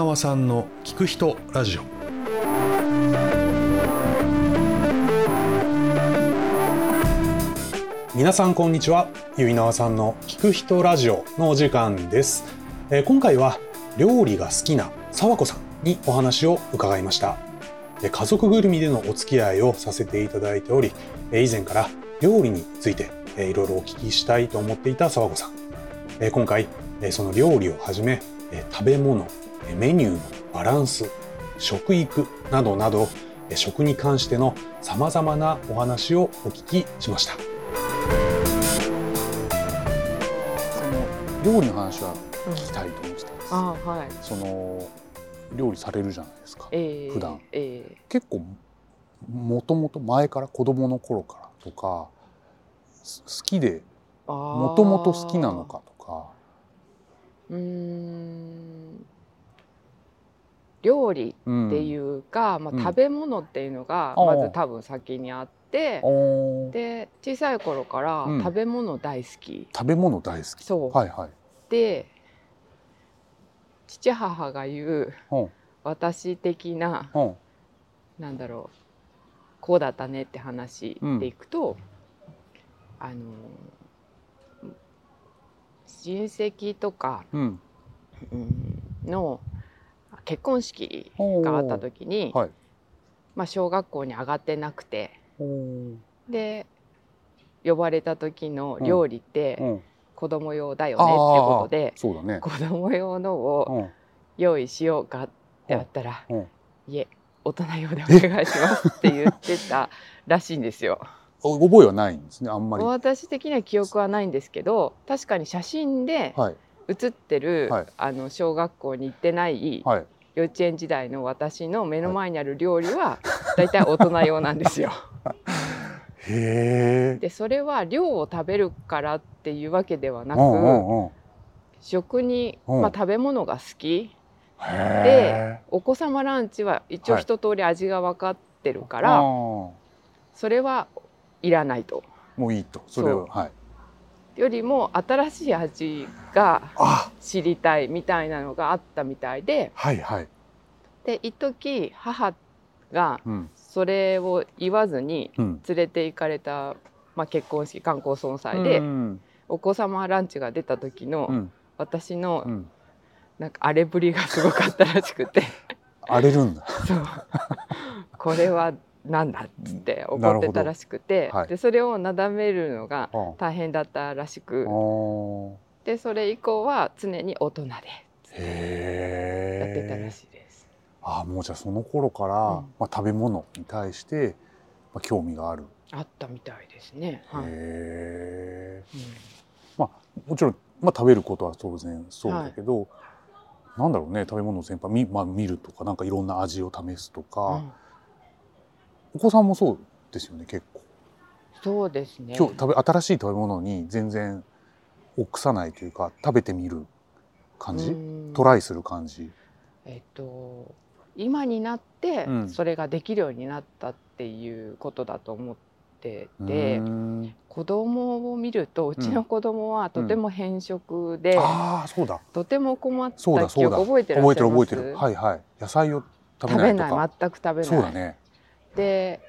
縄さんの聞く人ラジオ。皆さんこんにちは。結縄さんの聞く人ラジオのお時間です、えー今回は料理が好きな沢子さんにお話を伺いました。家族ぐるみでのお付き合いをさせていただいておりえ以前から料理についてえいろいろお聞きしたいと思っていた沢子さん。え今回えその料理をはじめえ食べ物メニューのバランス食育などなどえー食に関してのさまざまなお話をお聞きしましたその料理の話は聞きたいと思ってたんです、あはい。その料理されるじゃないですかええ普段ええ結構もともと前から子供の頃からとかす好きでももともと好きなの。かとかうーん。料理うんっていうか、まうん。あ食べ物っていうのがまず多分先にあって、おー。で小さい頃からうん。食べ物大好き。食べ物大好き。そう。はいはい。で父母が言ううん。私的なうん。なんだろうこうだったねって話でいくと、あの親戚とか、うんうん。の結婚式があった時に、はい。まあ、小学校に上がってなくてで呼ばれた時の料理ってうん。子供用だよねってことで、そうだね。子供用のをうん。用意しようかってあったら、うん。いえ大人用でお願いしますって言ってたらしいんですよ。お覚えはないんですねあんまり。は私的には記憶はないんですけど確かに写真でい。写ってる、はい。あの小学校に行ってないはい幼稚園時代の私の目の前にある料理は大体大人用なんですよ。へえ。でそれは量を食べるからっていうわけではなく、食に、うん。まあ、食べ物が好き。へお子様ランチは一応はい一通り味が分かってるーから、あーそれはいらないと。もういいと。それはそはいよりも新しい味があ。知りたいみたいなのがあったみたいで。はいはい。で一時母がうん。それを言わずにうん。連れて行かれた、まあ、結婚式観光総裁で、うん。お子様ランチが出た時の、うん。私のうん。なんか荒れぶりがすごかったらしくて。荒れるんだ。そう。これはなんだっつって怒ってたらしくて、はい。でそれをなだめるのが大変だったらしくあーでそれ以降は常に大人でやってたらしいです。あーもうじゃあその頃から、うん。まあ、食べ物に対して、まあ、興味がある。あったみたいですね。はい。へえ。うん。もちろん、まあ、食べることは当然そうだけど、なんだろうね食べ物全般見,、まあ、見るとかなんかいろんな味を試すとか、うんお子さんもそうですよね結構。そうですね。今日食べ新しい食べ物に全然臆さないというか食べてみる感じ、うん。トライする感じ？えっと今になってうん。それができるようになったっていうことだと思ってて、うーん。子供を見るとうちの子供はとても偏食で、ああそうだ。とても困った記憶覚えてらっしゃいます？覚えてる覚えてる。はいはい。野菜を食べ食べないとか。ない全く食べない。そうだねで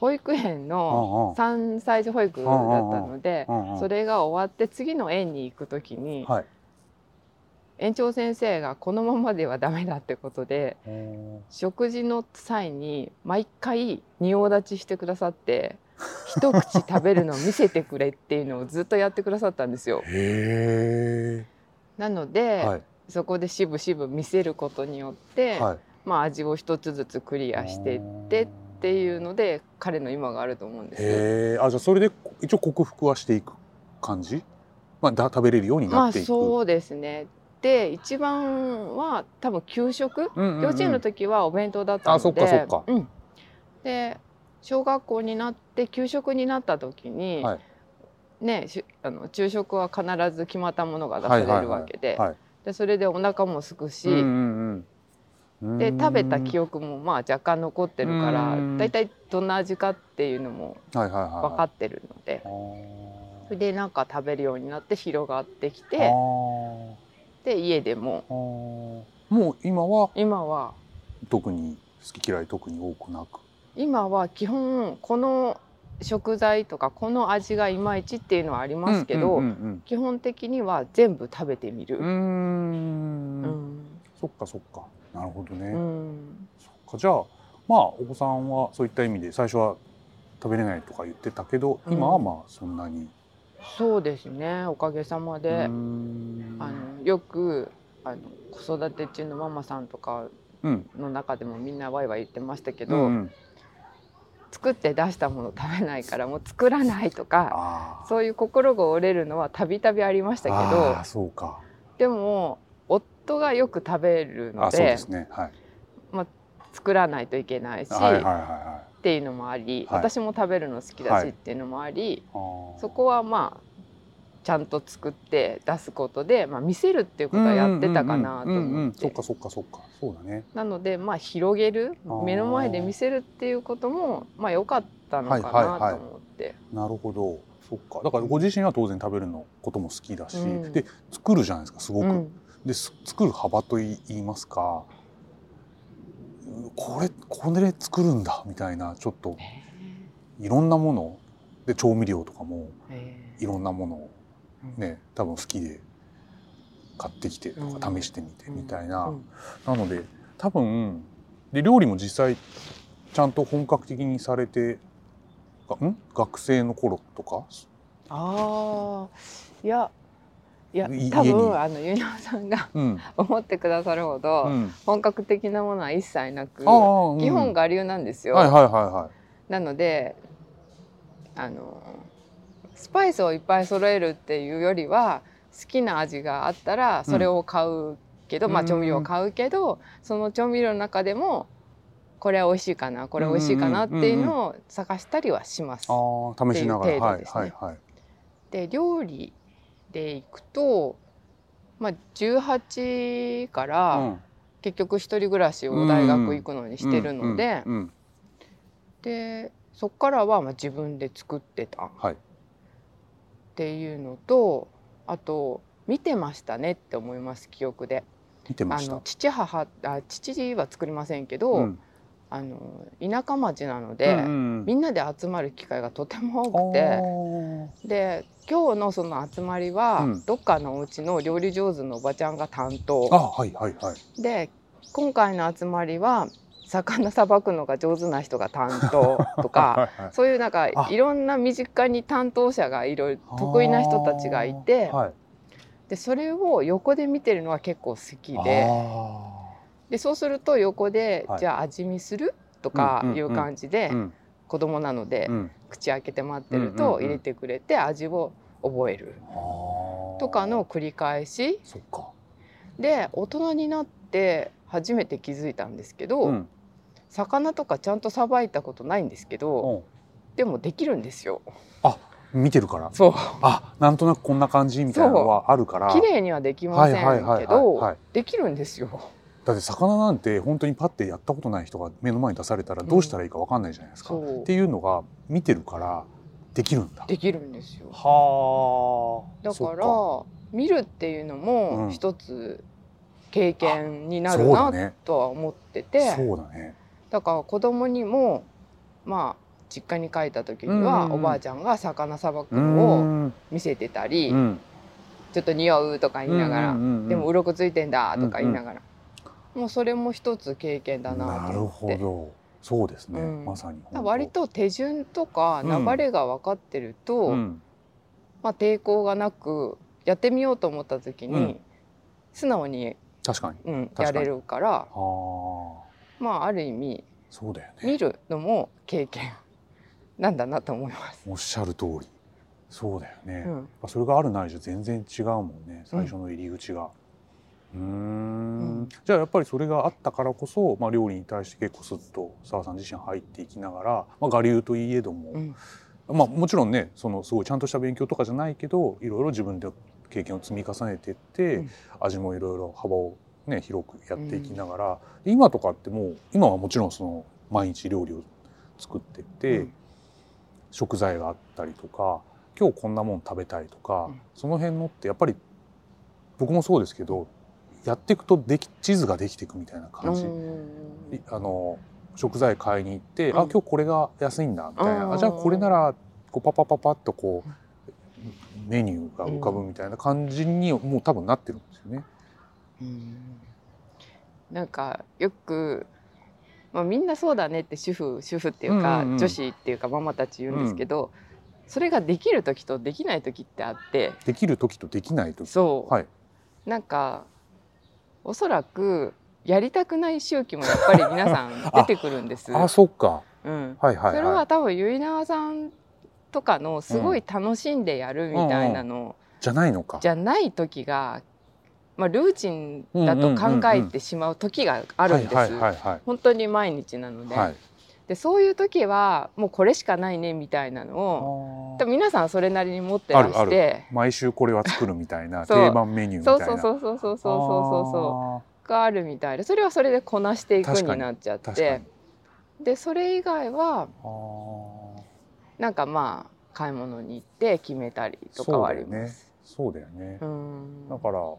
保育園の3歳児保育だったのでそれが終わって次の園に行く時にはい。園長先生がこのままではダメだってことで食事の際に毎回仁王立ちしてくださって一口食べるのを見せてくれっていうのをずっとやってくださったんですよ。へなので、えはい。そこでしぶしぶ見せることによって、はい。まあ、味を一つずつクリアしていってっていうので彼の今があると思うんですよ。へえあじゃあそれで一応克服はしていく感じ？まあだ食べれるようにまあなっていく、そうですね。で一番は多分給食、うんうんうん。幼稚園の時はお弁当だったので。あそっかそっか。うん、で小学校になって給食になった時に、はい。ねしあの昼食は必ず決まったものが出されるわけで,、はい。でそれでお腹も空くし、うんうんうんで食べた記憶もまあ若干残ってるからうん。だいたいどんな味かっていうのもはいはいはい分かってるので、それでなんか食べるようになって広がってきてで家でも。もう今は？今は。特に好き嫌い特に多くなく？今は基本この食材とかこの味がいまいちっていうのはありますけど、うんうん基本的には全部食べてみる。うん。うん。そっかそっかなるほどね、うん。そっか。じゃあまあお子さんはそういった意味で最初は食べれないとか言ってたけど、うん。今はまあそんなに。そうですね。おかげさまで、あのよくあの子育て中のママさんとかうんの中でもみんなワイワイ言ってましたけど、うんうん。作って出したもの食べないからもう作らないとかそういう心が折れるのはたびたびありましたけあどーそうか。でも夫がよく食べるのではい。作らないといけないし、はいはいはいはっていうのもあり、はい。私も食べるの好きだはいしっていうのもあり、い。あーそこはまあちゃんと作って出すことで、まあ、見せるっていうことはやってたかなと思って。そっかそっかそっか。そうだね。なのでまあ広げる目の前で見せるっていうこともまあ良かったのかはいはいはい。なと思って、なるほど。そっか。だからご自身は当然食べるのことも好きだし、うん。で作るじゃないですかすごく、うんです作る幅といいますかこれこれで作るんだみたいなちょっといろんなもので調味料とかもへいろんなものをーね多分好きで買ってきてとかうん。試してみてみたいな、うん。なので多分で料理も実際ちゃんと本格的にされてがん？学生の頃とか？ああいやいやい多分あのゆなさんがうん、思ってくださるほど、うん、本格的なものは一切なくうん。基本我流なんですよ。はいはいはいはい。なのであのスパイスをいっぱい揃えるっていうよりは好きな味があったらそれを買うけど、まあうん調味料を買うけどその調味料の中でもこれは美味しいかなこれ美味しいかなっていうのを探したりはします。ああ試しながら、はいはい。で料理でいくと、まあ、18から、うん。結局一人暮らしを大学行くのにしてるので、でそっからはまあ自分で作ってた。っはい。ていうのとあと見てましたねって思います記憶で。見てました。あの父母あ父は作りませんけど、うんあの田舎町なので、うんうん。みんなで集まる機会がとてもあ多くて。ー。で今日のその集まりは、うん。どっかのお家の料理上手のおばちゃんが担当。あはいはいはい。で今回の集まりは魚さばくのが上手な人が担当とか はいはい。そういうなんかあ。いろんな身近に担当者がいろいろ得意な人たちがいて、はい。でそれを横で見てるのは結構好きで。あでそうすると横で、はい。じゃあ味見する？とかうんうんうん。いう感じで、ーうん。子供なので、うん。口開けて待ってると入れてくれて味を覚える。とかの繰り返し。で大人になって初めて気づいたんですけど、うん。魚とかちゃんとさばいたことないんですけど、うん。でもできるんですよ。見てるから。そう。あなんとなくこんな感じみたいなのはあるから。綺麗にはできませんはいはいはいけどできるんですよ。だって魚なんて本当にパッてやったことない人が目の前に出されたらどうしたらいいかわかんないじゃないですか、そう。っていうのが見てるからできるんだできるん。ですよ。はあ。だからそ見るっていうのうん。も一つ経験にっなるなね。とは思ってて、そうだね。だから子供にもまあ実家に帰った時にはうん。うんうんおばあちゃんが魚さばくうのをん。見せてたり、うん。ちょっと匂うとか言いながら、うんうんうんうん。でも鱗ついてんだとか言いながら、もうそれも一つ経験だななる。ほど。そうですね、うん。まさに割と手順とかうん。流れが分かってると、うん。まあ、抵抗がなくやってみようと思った時に、うん。素直に、確かに。うん、やれるからはあ。まあある意味そうだよね。見るのも経験なんだなと思います。おっしゃる通り。そうだよね、うん。それがあるないじゃ全然違うもんね。最初の入り口が。うーん。うん。じゃあやっぱりそれがあったからこそ、まあ、料理に対して結構スッと澤さん自身入っていきながら、まあ、我流といえども、うん。まあ、もちろんねそのすごいちゃんとした勉強とかじゃないけどいろいろ自分で経験を積み重ねていって、うん。味もいろいろ幅を、ね、広くやっていきながら、今とかってもう今はもちろんその毎日料理を作ってって、うん。食材があったりとか今日こんなもん食べたいとか、うん。その辺のってやっぱり僕もそうですけどやっていくとでき地図ができていくみたいな感じ、あの食材買いに行って、うん。あ今日これが安いんだみたいな、うん。あじゃあこれならこうパパパパッとこうメニューが浮かぶみたいな感じにもう多分なってるんですよね。うん。なんかよく、まあ、みんなそうだねって主婦主婦っていうか、うんうんうん。女子っていうかママたち言うんですけど、それができる時とできない時ってあって。できる時とできない時。そう、はい。なんかおそらくやりたくない周期もやっぱり皆さん 出てくるんです。あそっか。うん、はいはいそれはは多分結菜さんとかのすごい楽しんでやるみたいなのいじゃないのか。じゃない時が、まあ、ルーチンだと考えてしまう時があるんです。はいはいはいはい。本当に毎日なので,、はいでそういう時はもうこれしかないねみたいなのを多分皆さんそれなりに持ってらして。毎週これは作るみたいな 定番メニューみたいな。そうそうそうそうそうそうそうがあるみたいで。それはそれでこなしていくになっちゃって。でそれ以外はなんかまあ買い物に行って決めたりとかはあります。そうだよね、ね、だから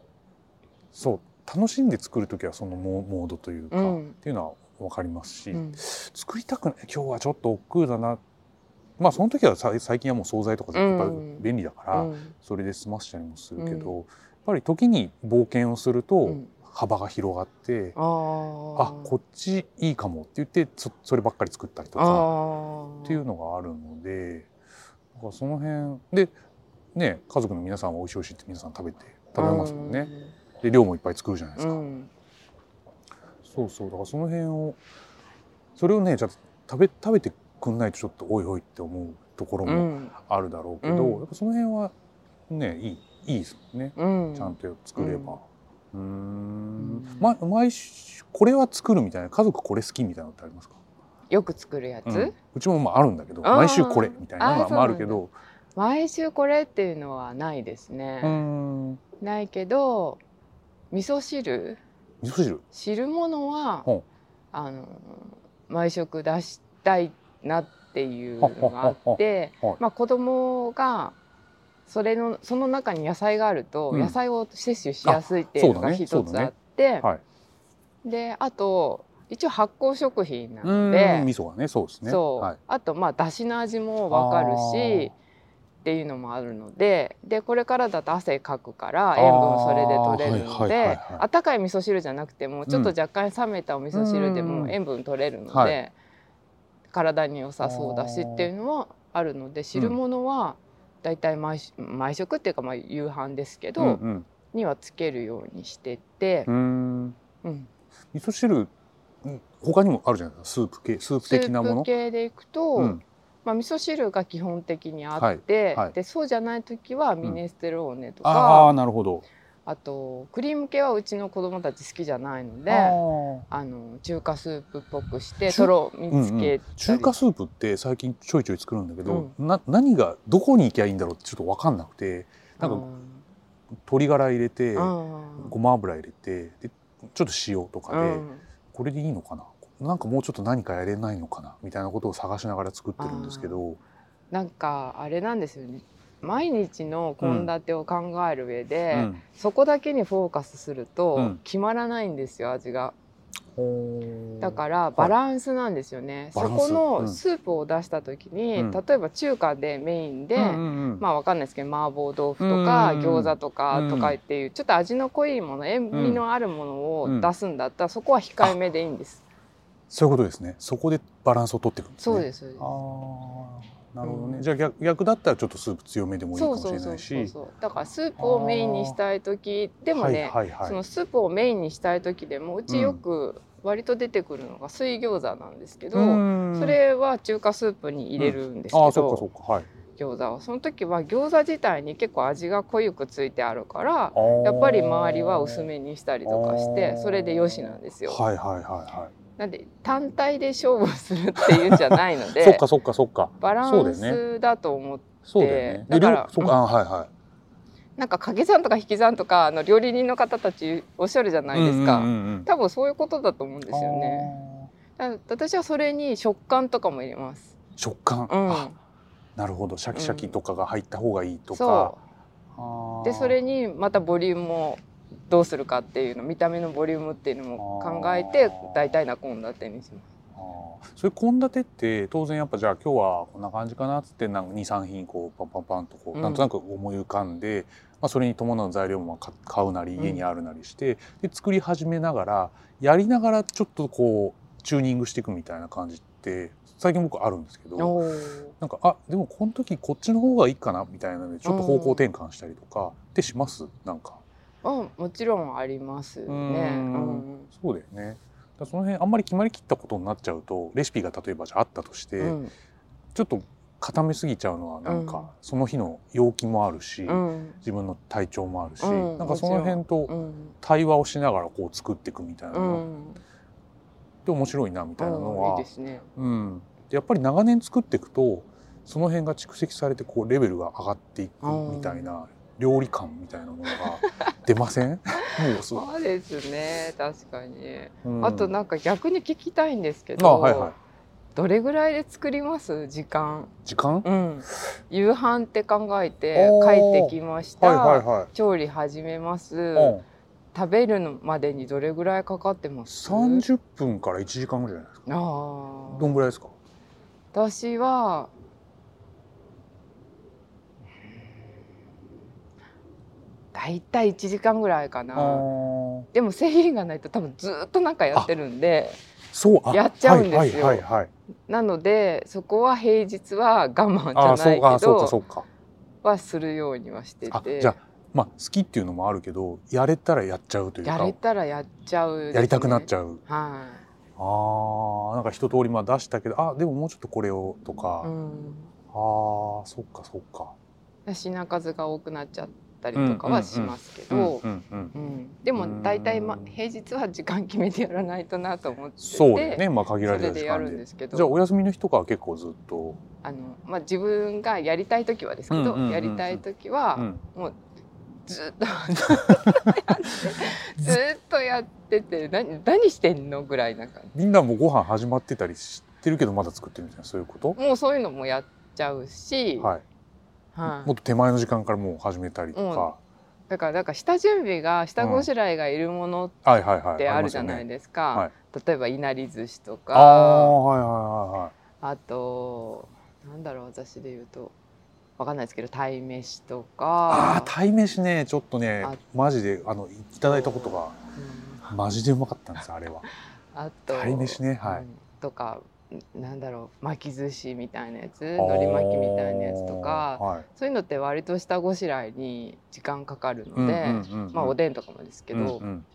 そう。楽しんで作る時はそのモードというか、うん、っていうのは分かりますし、うん。作りたくない今日はちょっと億劫だな。まあその時はさ最近はもう惣菜とかやっぱ便利だから、うん。それで済ましたりもするけど、うん。やっぱり時に冒険をするとうん。幅が広がって、あこっちいいかもって言ってそそればっかり作ったりとあかー。っていうのがあるのでだからその辺でね家族の皆さんは美味しい美味しいって皆さん食べて食べますもんね。で量もいっぱい作るじゃないですか。うんそうそう。だからその辺をそれをねじゃあ食べ食べてくんないとちょっとおいおいって思うところもうん。あるだろうけど、うん。やっぱその辺はねいいいいですもんね、うん。ちゃんと作れば。うーん。んま毎週これは作るみたいな家族これ好きみたいなのってありますか、よく作るやつ、うちもまああるんだけど毎週これみたいなのがあるけど。毎週これっていうのはないですね、ないけど味噌汁？味噌汁？汁物はほあの毎食出したいなっていうのがあってはいまあ子供がそれのその中に野菜があるとうん。野菜を摂取しやすいっていうのが一つあって、はい。であと一応発酵食品なので味噌がねそうですね。そう、はい、あとまあだしの味もわかるしっていうのもあるのででこれからだと汗かくから塩分それで取れるのではいあったかい味噌汁じゃなくてもちょっと若干冷めたお味噌汁でうん。も塩分取れるので、はい。体に良さそうだしっていうのはあるので汁物はだいたい毎食っていうかまあ夕飯ですけど、うんにはつけるようにしててう、ん、うーん。うん。味噌汁うん他にもあるじゃないですかスープ系スープス的なもの？ープ系でいくと、うんまあ、味噌汁が基本的にあって、はいはい。でそうじゃない時はミネステローネとか、ああなるほど。あとクリーム系はうちの子供たち好きじゃないのでああの中華スープっぽくして中とろみーつけたり、中華スープって最近ちょいちょい作るんだけど、な何がどこに行きゃいいんだろうってちょっと分かんなくてなんか鶏ガラ入れてうんごま油入れてでちょっと塩とかで、うん。これでいいのかななんかもうちょっと何かやれないのかなみたいなことを探しながら作ってるんですけど。なんかあれなんですよね。毎日の献立を考える上で、うん。そこだけにフォーカスするとうん。決まらないんですよ味が。だらからバランスなんですよね、そこうん。のスープを出した時に、うん。例えば中華でメインで、うんうんうんまあわかんないですけど麻婆豆腐とかうん餃子とかうん。とかっていうちょっと味の濃いもの塩味のあるものを出すんだったらそこは控えめでいいんです。そういうことですね。そこでバランスを取っていくんですね。そうですああなるほどね、うん。じゃあ逆逆だったらちょっとスープ強めでもいいかもしそうそうそれないうし。そうそう。だからスープをメインにしたい時でもね、はいはいはい。そのスープをメインにしたい時でもうちよく割と出てくるのが水餃子なんですけど、うん。それは中華スープに入れるんですけああそっかそど、っか。はい。餃子はその時は餃子自体に結構味が濃ゆくついてあるからやっぱり周りは薄めにしたりとかしてそれでよしなんですよ。はいはいはいはなんで単体で勝負するっていうんじゃないのい、で そっかそっかそっか。バランスだと思って。そうだよね。でだから両そうか、あはいはい。なんか掛け算とか引き算とかあの料理人の方たちおっしゃるじゃないですか、うんうんうんうん。多分そういうことだと思うんですよね。私はそれに食感とかも入れます。食感、うん。あ、なるほど。シャキシャキとかが入った方がいいとか、うでそれにまたボリュームもどうするかっていうの見た目のボリュームっていうのも考えて大体な献立にします。そういう献立って当然やっぱじゃあ今日はこんな感じかなっつってなんか23品こうパンパンパンとこう、うん。なんとなく思い浮かんで、まあ、それに伴う材料も買買うなりうん家にあるなりして、で作り始めながらやりながらちょっとこうチューニングしていくみたいな感じって最近僕あるんですけどなんかあでもこの時こっちの方がいいかなみたいなのでちょっと方向転換したりとかってします？なんかうん、もちろんありますね。ううん。んそうだよね。その辺あんまり決まりきったことになっちゃうとレシピが例えばじゃああったとして、うん。ちょっと固めすぎちゃうのはなんうん。かその日の陽気もあるし、うん。自分の体調もあるし、うん。なんかその辺とうん。対話をしながらこう作っていくみたいなうのっん。て面白いなみたいなのは、いですね。うん、でやっぱり長年作っていくとその辺が蓄積されてこうレベルが上がっていくみたいな料理感みたいなものが出ません？そう、ですね。確かに。うん。あとなんか逆に聞きたいんですけど、あはいはい。どれぐらいで作ります？時間？時間、うん、夕飯って考えて帰ってきました、はいはいはい。調理始めます、うん。食べるのまでにどれぐらいかかってます？30分から1時間ぐらいじゃないですか。どんぐらいですか？私はだいたい1時間ぐらいかな。でも制限がないと多分ずっとなんかやってるんでそうあやっちゃうんですよ。はいはいはいはい。なのでそこは平日は我慢じゃないけどはするようにはしてあてじゃあまあ好きっていうのもあるけどやれたらやっちゃうというか。やれたらやっちゃうね、やりたくなっちゃう。はあーなんか一通りまあ出したけどあでももうちょっとこれをとい、か、うん、あーそっかそっか。品数が多くなっちゃったりとかはしますけど、でも大体、ま、平日は時間決めてやらないとなと思ってそうねまあ限られたそれでや時間でるんですけどじゃあお休みの日とかは結構ずっと、あの、まあ、自分がやりたい時はですけど、やりたい時は、もうずっとずっとやってて何何してんのぐらいな感じみんなもご飯始まってたりしてるけどまだ作ってるみたいなそういうこともうそういうのもやっちゃうし、はいはい。もっと手前の時間からもう始めたりとか、だからだから下準備が下ごしらえがいるものってあるじゃないすですか、はい例えばいなり寿司とああかはいはいはいはい。あとなんだろう私で言うと。わかんないですけど鯛めしとか。ああ鯛めしね。ちょっとねあマジであのいただいたことがうん。マジでうまかったんですあれは。あと鯛めしねはい。うん。とかなんだろう巻き寿司みたいなやつ海苔巻きみたいなやつとかはい。そういうのって割と下ごしらえに時間かかるので、うんうんうんうん。まあおでんとかもですけど、うんうん。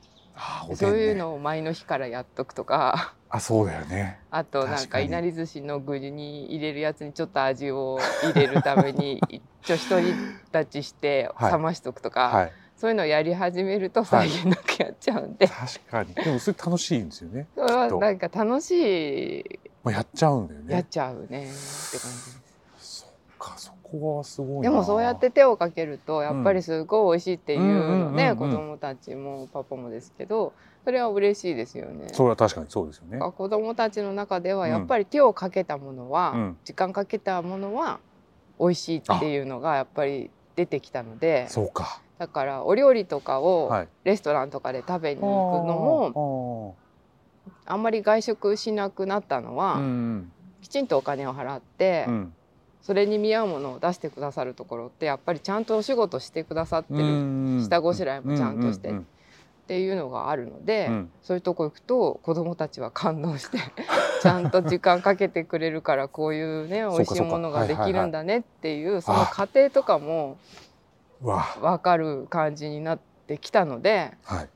ね。そういうのを前の日からやっとくとか。あそうだよね。あとなんかいなり寿司の具に入れるやつにちょっと味を入れるために 一応一人立ちしてはい。冷ましとくとか、はい。そういうのをやり始めると際限なくやっちゃうんで、確かに。でもそれ楽しいんですよね。それはなんか楽しいまあやっちゃうんだよやっねちゃうね。って感じ。です。そっかそこはすごいな。でもそうやって手をかけるとやっぱりすごい美味しいっていうのね子供たちもパパもですけどそれは嬉しいですよね。それは確かにそうですよね。子供たちの中ではうん。やっぱり手をかけたものは、うん。時間かけたものは美味しいっていうのがやっぱり出てきたのでそうか。だからお料理とかをはい。レストランとかで食べに行くのももあんまり外食しなくなったのは、うんきちんとお金を払って、うんそれに見合うものを出してくださるところってやっぱりちゃんとお仕事してくださってるうん下ごしらえもちゃんとしてっていうのがあるので、うん。そういうとこ行くと子どもたちは感動して ちゃんと時間かけてくれるからこういうね美味しいものができるんだねっていうその過程とかも分かる感じになってきたのではい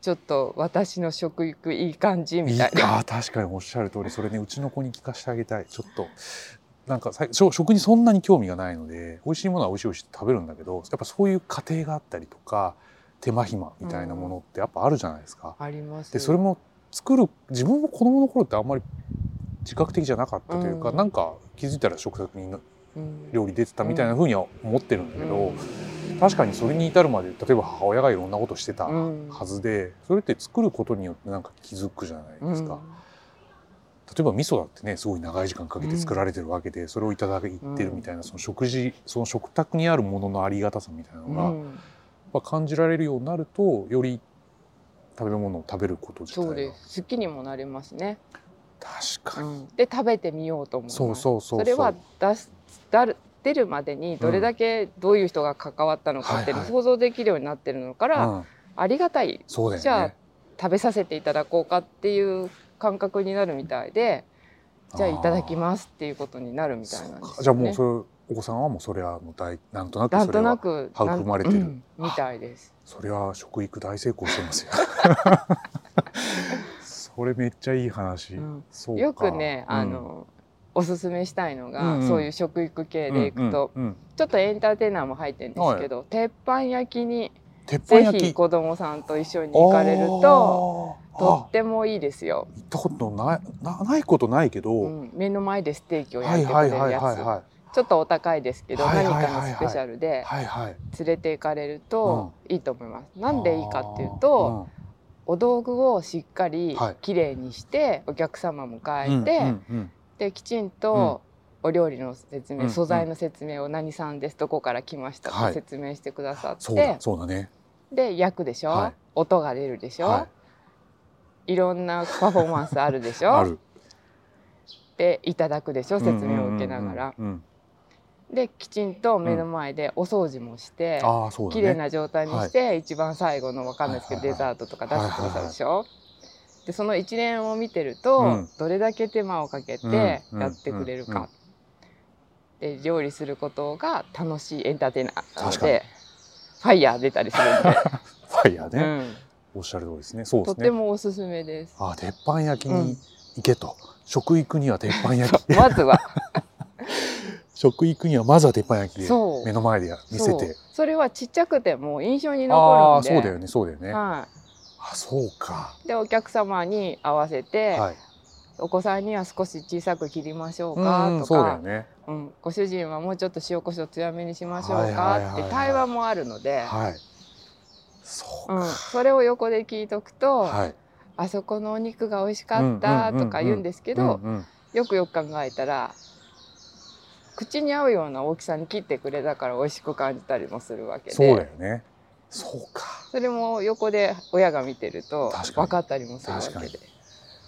ちょっと私の食育いい感じみたいな。あー確かにおっしゃる通りそれねうちの子に聞かせてあげたい。ちょっとなんか食食にそんなに興味がないので美味しいものは美味しい美味しいって食べるんだけどやっぱそういう過程があったりとか手間暇みたいなものってやっぱあるじゃないですか。あります。でそれも作る自分も子供の頃ってあんまり自覚的じゃなかったというか、うん。なんか気づいたら食卓にうん。料理出てたみたいな風には思ってるんだけど、うん確かにそれに至るまで例えば母親がいろんなことしてたうん。はずで、それって作ることによってなんか気づくじゃないですか。うん。例えば味噌だってねすごい長い時間かけて作られてるわけで、それをいただいてるみたいな、その食事その食卓にあるもののありがたさみたいなのが、うん。ぱ感じられるようになるとより食べ物を食べること自体がそうです。好きにもなりますね、確かに、うん、で食べてみようと思いますそうそうそうそう。れは出すだる出るまでにどれだけどういう人が関わったのかっていうの想像できるようになってるのから、うん、ありがたい。ね。じゃあ食べさせていただこうかっていう感覚になるみたいでじゃあいただきますっていうことになるみたいなんですよ、ね、じゃあもうそれお子さんはもうそれはもう大なんとなくなんとなそれはく育まれてる。うんみたいです。それは食育大成功してますよ。それめっちゃいい話、うん。よくねうん。あの、おすすめしたいのが、うんうん。そういう食育系でいくと、うんうんうん。ちょっとエンターテイナーも入ってるんですけど、鉄板焼きに鉄板ぜひ子供さんと一緒に行かれるととってもいいですよ、行ったことないなないことないけど、うん、目の前でステーキをはい焼いてくはいはいれるやつはい。はちょっとお高いですけど、はいはい何はいはい。かのスペシャルでいはいはい。連れて行かれるといいと思います。なんでいいかっていうと、お道具をしっかりはい。きれいにしてお客様迎うんえて、うんうんできちんとお料理の説明、うん素材の説明を何さんですどこから来ましたはい。って説明してくださって、そうだそうだね。で焼くでしょ、はい。音が出るでしょ、、はい。ろんなパフォーマンスあるでしょ？ある。でいただくでしょ？説明を受けながら、できちんと目の前でお掃除もして、うだね。綺麗な状態にして、一番最後のわかんないですけど、はいはいはい。デザートとか出してくださるでしょ、でその一連を見てると、うん。どれだけ手間をかけてうんやってくれるうんうんか、で料理することが楽しいエンターテイナーなのでファイヤー出たりするんで、ファイヤーね、うん、おっしゃる通りですね。そうですね。てもおすすめです。あ鉄板焼きうん。に行けと、食育には鉄板焼き。まずは。食育にはまずは鉄板焼きで目の前でや見せて。それはちっちゃくても印象にあ残るんで。あそうだよねそうだよね、はあそうか。い、でお客様に合わせて、はい。お子さんには少し小さく切りましょううかとか、ね。うん、ご主人はもうちょっと塩コショウ強めにしましょうかって対話もあるので、はい。そううん、か、それを横で聞いとくと、はい。あそこのお肉が美味しかったとか言うんですけど、よくよく考えたら口に合うような大きさに切ってくれたから美味しく感じたりもするわけで。そうだよねそうか。それも横で親が見てると分かったりもするわけで。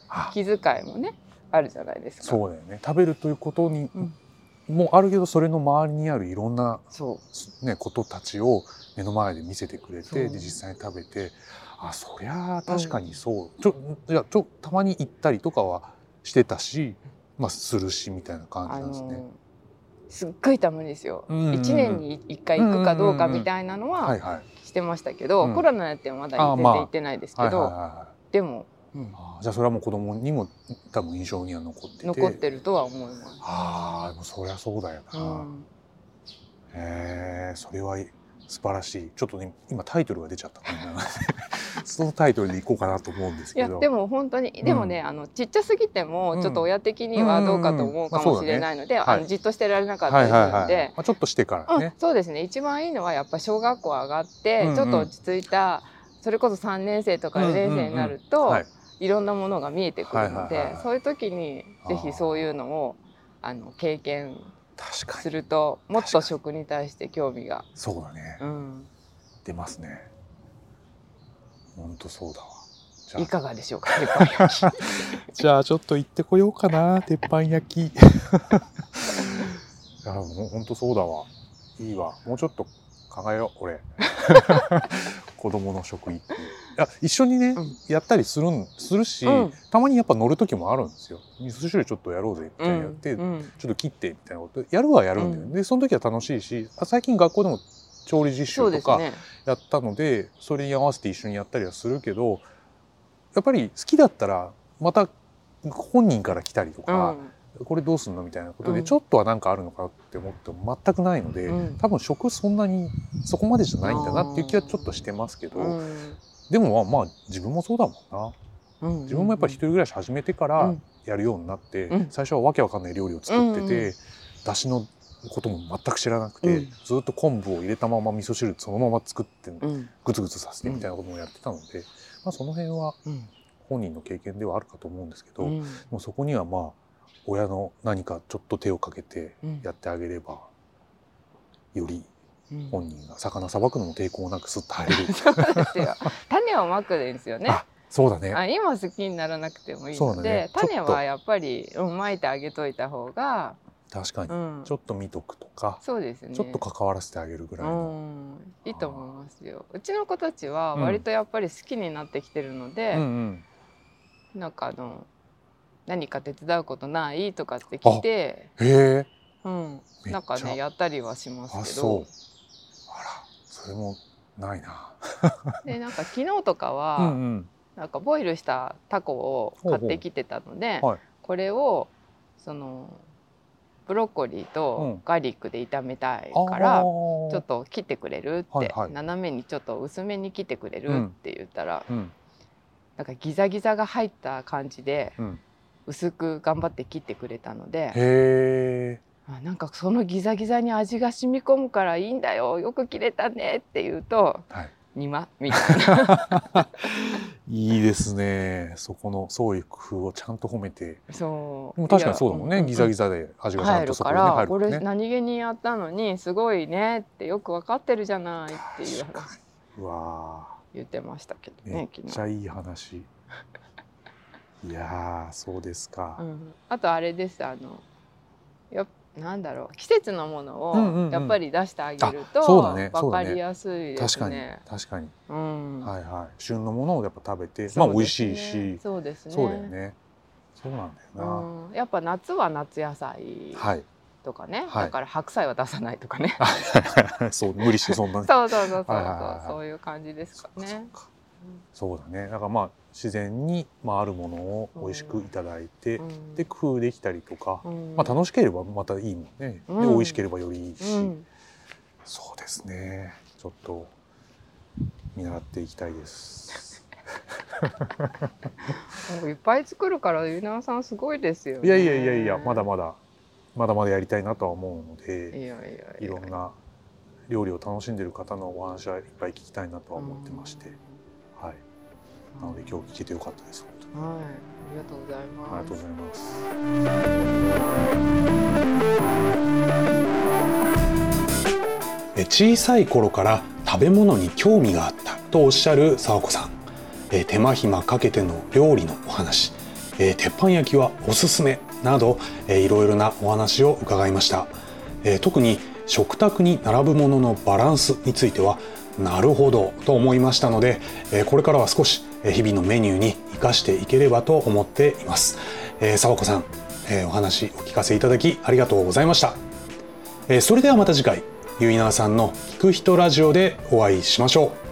あ。気遣いもねあるじゃないですか。そうだよね。食べるということに、うん。もあるけどそれの周りにあるいろんな、そう。ね、ことたちを目の前で見せてくれてで実際に食べてあそりゃあ確かにそう、ちょいやちょたまに行ったりとかはしてたし、まあ、するしみたいな感じあなんですね。のすっごいたまにですよ、うんうんうん。1年に1回行くかどうかみたいなのはしてましたけど、うん。コロナやってもまだ全然行ってないですけど、はいはいはいはい。でも、うん。じゃあそれはもう子供にも多分印象には残ってて。残ってるとは思います。ああでもそりゃそうだよな、うん。へえそれはい素晴らしい。ちょっとね今タイトルが出ちゃった。の でそのタイトルでいこうかなと思うんですいけど。やでも本当にでもね、あのちっちゃすぎてうん。もちょっと親的にはどうかと思うかもしれないので、うんうんまあそうだねあのじっとしてられなかったりすはいはいはい、るんで、まあ、ちょっとしてからうんね、そうですね。一番いいのはやっぱ小学校上がって、うんうん。ちょっと落ち着いたそれこそ3年生とか4年生になると、はい。いろんなものが見えてくるので、はいはいはいはい。そういう時にぜひそういうのをあの経験するともっと食に対して興味が、そうだね、うん、出ますね。本当そうだわ。いかがでしょうか鉄板焼き。じゃあちょっと行ってこようかな鉄板焼き。いやもう本当そうだわ。いいわ。もうちょっと考えよう俺。子供の食育いや一緒にね、うん。やったりするんするし、うん。たまにやっぱ乗る時もあるんですよ。味噌汁ちょっとやろうぜみたいなやって、うん。ちょっと切ってみたいなこと。やるはやるんだよね、うん。でその時は楽しいしあ最近学校でも調理実習とかやったのでそれに合わせて一緒にやったりはするけどやっぱり好きだったらまた本人から来たりとうか、ん。これどうすんのみたいなことでうん。ちょっとは何かあるのかって思っても全くないので、うん。多分食そんなにそこまでじゃないんだなっていう気はちょっとしてますけど、うんでもまあまあ自分もそうだもんな。うん自分もやっぱり一人暮らし始めてからうん。やるようになって、うん。最初はわけわかんない料理を作ってて、うんうんだしのことも全く知らなくて、うん。ずっと昆布を入れたまま味噌汁そのまま作ってうん。グツグツさせてみたいなこともやってたので、まあ、その辺はうん。本人の経験ではあるかと思うんですけど、うん。もうそこにはまあ親の何かちょっと手をかけてうん。やってあげればよりうん本人が魚さばくのも抵抗なくすっと入れる。そうですよ。種をまくですよね。あそうだね。あ今好きにならなくてもいいので、ね。種はやっぱりうんまいてあげといた方が、確かに、うん、ちょっと見とくとか、そうですね。ちょっと関わらせてあげるぐらいの、うん、いいと思いますよ。うちの子たちはうん。割とやっぱり好きになってきてるので、うんうん。なんかあの何か手伝うことないとかって来て、へえ。うん、なんかねやったりはしますけあそう。どれもないな。でなんか昨日とかは、うんうん。なんかボイルしたタコを買ってきてたのではい。これをそのブロッコリーうとん。ガーリックで炒めたいから、あー。ちょっと切ってくれるって、はいはい。斜めにちょっと薄めに切ってくれるって言ったら、うん。なんかギザギザが入った感じでうん。薄く頑張って切ってくれたのであなんかそのギザギザに味が染み込むからいいんだよ。よく切れたねって言うとはい「にま」みたいな。いいですね。そこのそういう工夫をちゃんと褒めて。そう。確かにそうだもんね。ギザギザザで味がちゃんとそこにねから、これ入るからね。何気にやったのにすごいねってよく分かってるじゃないっていう話。うわ言ってましたけどーめっ。ちゃいい話。いやーそうですか、うん、あとあれです。あのやっなんだろう季節のものをやっぱり出してあげるとねそうだね。分かりやすいで確かにすね。確かに、うん。はいはい。旬のものをやっぱ食べて、ね。まあ美味しいし。そうですね。そうだよね。そうなんだよな、うん、やっぱ夏は夏野菜はい。とかね、はい。だから白菜は出さないとかね。そう無理してそんなに。そうそうそうそうはいはいはいはい。そうそういう感じですかそっかそっね。かそうだね。だからまあ自然に、まあ、あるものを美味しくいただいて、うん。で工夫できたりとか、うん。まあ、楽しければまたいいもんね、うん。で美味しければよりいいし、うん。そうですね。ちょっと見習っていきたいです。いっぱい作るからゆなさんすごいですよ、ね。いやいやいやいやまだまだまだまだやりたいなとは思うのいでやいやいや。いろんな料理を楽しんでる方のお話はいっぱい聞きたいなとは思ってまして、はい、なので今日聞けてよかったですはい、ありがとうございます。ありがとうございます。え小さい頃から食べ物に興味があったとおっしゃる沢子さんえ手間暇かけての料理のお話え鉄板焼きはおすすめなどえいろいろなお話を伺いましたえ特に食卓に並ぶもののバランスについてはなるほどと思いましたのでえこれからは少しえ日々のメニューに生かしていければと思っています。え沢子さんえお話お聞かせいただきありがとうございました。えーそれではまた次回ゆいなーさんの聞く人ラジオでお会いしましょう。